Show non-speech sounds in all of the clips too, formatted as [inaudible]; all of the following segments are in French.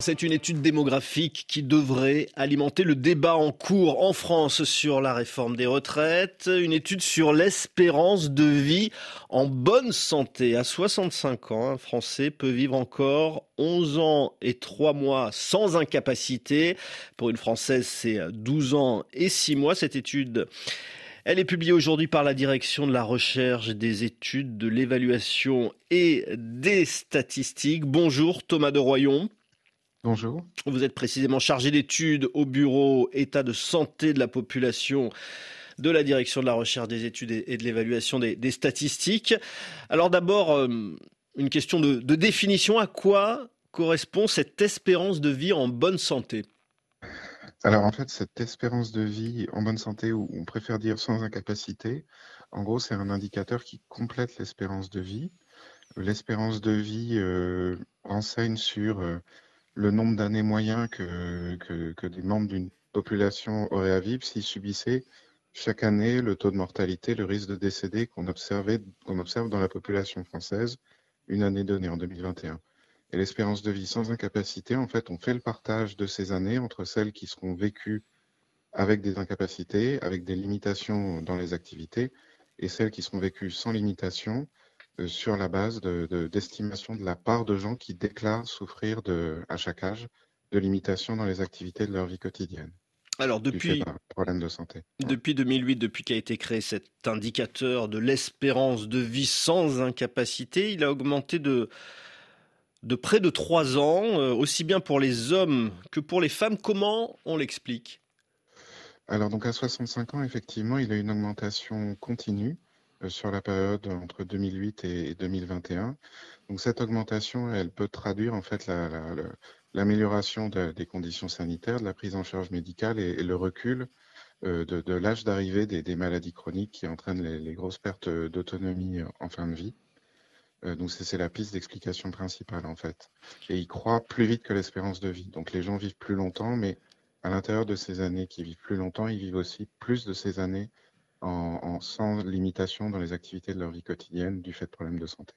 C'est une étude démographique qui devrait alimenter le débat en cours en France sur la réforme des retraites. Une étude sur l'espérance de vie en bonne santé. À 65 ans, un Français peut vivre encore 11 ans et 3 mois sans incapacité. Pour une Française, c'est 12 ans et 6 mois. Cette étude elle est publiée aujourd'hui par la direction de la recherche, des études, de l'évaluation et des statistiques. Bonjour Thomas de Royon. Bonjour. Vous êtes précisément chargé d'études au bureau état de santé de la population de la direction de la recherche des études et de l'évaluation des, statistiques. Alors d'abord, euh, une question de, définition. À quoi correspond cette espérance de vie en bonne santé? Alors en fait, cette espérance de vie en bonne santé, ou on préfère dire sans incapacité, en gros, c'est un indicateur qui complète l'espérance de vie. L'espérance de vie euh, renseigne sur... Euh, le nombre d'années moyen que, que, des membres d'une population auraient à vivre s'ils subissaient chaque année le taux de mortalité, le risque de décéder qu'on observe dans la population française une année donnée en 2021. Et l'espérance de vie sans incapacité, en fait, on fait le partage de ces années entre celles qui seront vécues avec des incapacités, avec des limitations dans les activités, et celles qui seront vécues sans limitation, sur la base d'estimation de, de, la part de gens qui déclarent souffrir de, à chaque âge de limitations dans les activités de leur vie quotidienne. Alors depuis, problème de santé. Depuis 2008, depuis qu'a été créé cet indicateur de l'espérance de vie sans incapacité, il a augmenté de, de près de 3 ans, euh, aussi bien pour les hommes que pour les femmes. Comment on l'explique? Alors donc à 65 ans, effectivement, il a une augmentation continue. Euh, sur la période entre 2008 et 2021. Donc cette augmentation, elle peut traduire en fait l'amélioration des conditions sanitaires, de la prise en charge médicale et, le recul euh, de, l'âge d'arrivée des, maladies chroniques qui entraînent les, grosses pertes d'autonomie en fin de vie. Euh, donc c'est la piste d'explication principale en fait. Et il croît plus vite que l'espérance de vie. Donc les gens vivent plus longtemps, mais à l'intérieur de ces années qui vivent plus longtemps, ils vivent aussi plus de ces années en, sans limitation dans les activités de leur vie quotidienne du fait de problèmes de santé.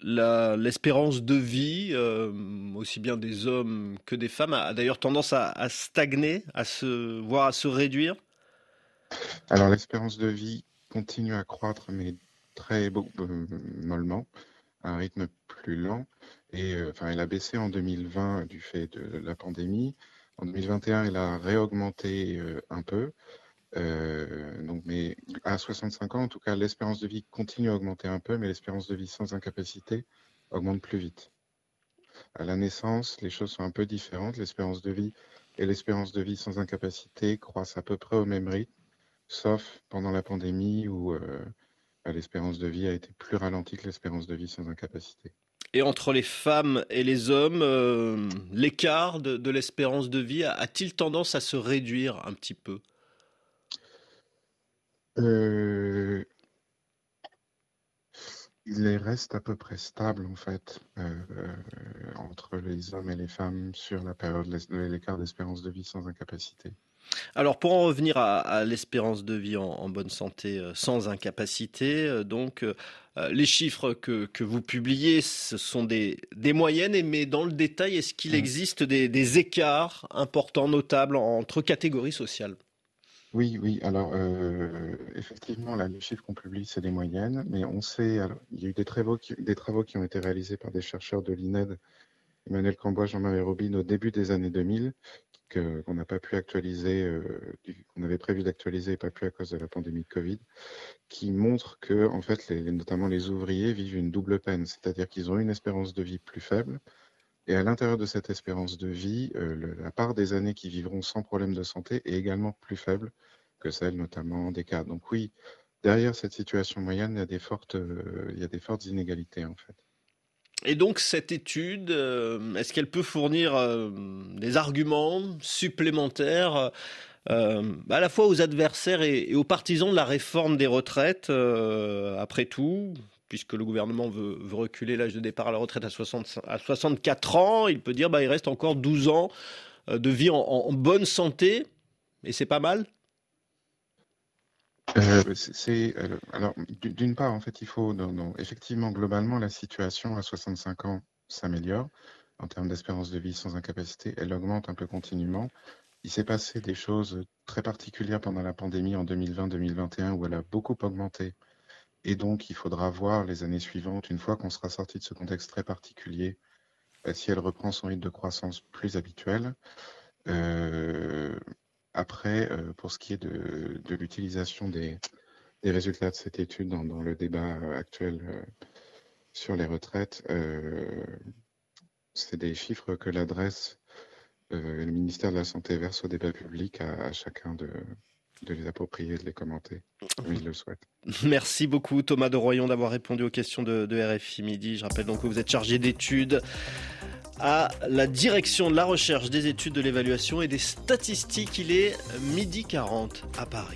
L'espérance de vie, euh, aussi bien des hommes que des femmes, a, d'ailleurs tendance à, stagner, à se, voire à se réduire? Alors l'espérance de vie continue à croître, mais très euh, mollement, à un rythme plus lent. Et euh, enfin, elle a baissé en 2020 du fait de la pandémie. En 2021, elle a réaugmenté un peu. Euh, donc, mais à 65 ans, en tout cas, l'espérance de vie continue à augmenter un peu, mais l'espérance de vie sans incapacité augmente plus vite. À la naissance, les choses sont un peu différentes. L'espérance de vie et l'espérance de vie sans incapacité croissent à peu près au même rythme, sauf pendant la pandémie où euh, l'espérance de vie a été plus ralentie que l'espérance de vie sans incapacité. Et entre les femmes et les hommes, euh, l'écart de l'espérance de vie a-t-il tendance à se réduire un petit peu? Euh, il reste à peu près stable en fait euh, entre les hommes et les femmes sur la période de l'écart d'espérance de vie sans incapacité. Alors pour en revenir à, l'espérance de vie en, bonne santé euh, sans incapacité, donc les chiffres que, que, vous publiez, ce sont des, des moyennes, mais dans le détail, est-ce qu'il mmh. existe des, des, écarts importants, notables entre catégories sociales? Oui, oui. Alors, euh, effectivement, là, les chiffres qu'on publie, c'est des moyennes, mais on sait, alors, il y a eu des travaux, qui, ont été réalisés par des chercheurs de l'INED, Emmanuel Cambois, Jean-Marie Robin, au début des années 2000, qu'on n'a pas pu actualiser, euh, qu'on avait prévu d'actualiser et pas pu à cause de la pandémie de Covid, qui montrent que, en fait, notamment les ouvriers vivent une double peine, c'est-à-dire qu'ils ont une espérance de vie plus faible, et à l'intérieur de cette espérance de vie, euh, la part des années qui vivront sans problème de santé est également plus faible que celle notamment des cas. Donc oui, derrière cette situation moyenne, il y a des fortes, euh, inégalités en fait. Et donc cette étude, euh, est-ce qu'elle peut fournir des arguments supplémentaires à la fois aux adversaires et, aux partisans de la réforme des retraites Après tout, puisque le gouvernement veut, reculer l'âge de départ à la retraite à, 64 ans, il peut dire bah, il reste encore 12 ans euh, de vie en, bonne santé, et c'est pas mal? Euh, c'est alors d'une part en fait il faut effectivement globalement la situation à 65 ans s'améliore en termes d'espérance de vie sans incapacité, elle augmente un peu continuellement. Il s'est passé des choses très particulières pendant la pandémie en 2020-2021 où elle a beaucoup augmenté. Et donc, il faudra voir les années suivantes, une fois qu'on sera sorti de ce contexte très particulier, euh, si elle reprend son rythme de croissance plus habituel. Euh, après, euh, pour ce qui est de, l'utilisation des, résultats de cette étude dans, le débat actuel sur les retraites, c'est des chiffres que l'adresse, le ministère de la Santé verse au débat public à, chacun de, les approprier, de les commenter, comme il le souhaite. [laughs] Merci beaucoup Thomas de Royon d'avoir répondu aux questions de, de RFI Midi. Je rappelle donc que vous êtes chargé d'études à la direction de la recherche, des études, de l'évaluation et des statistiques. Il est midi 40 à Paris.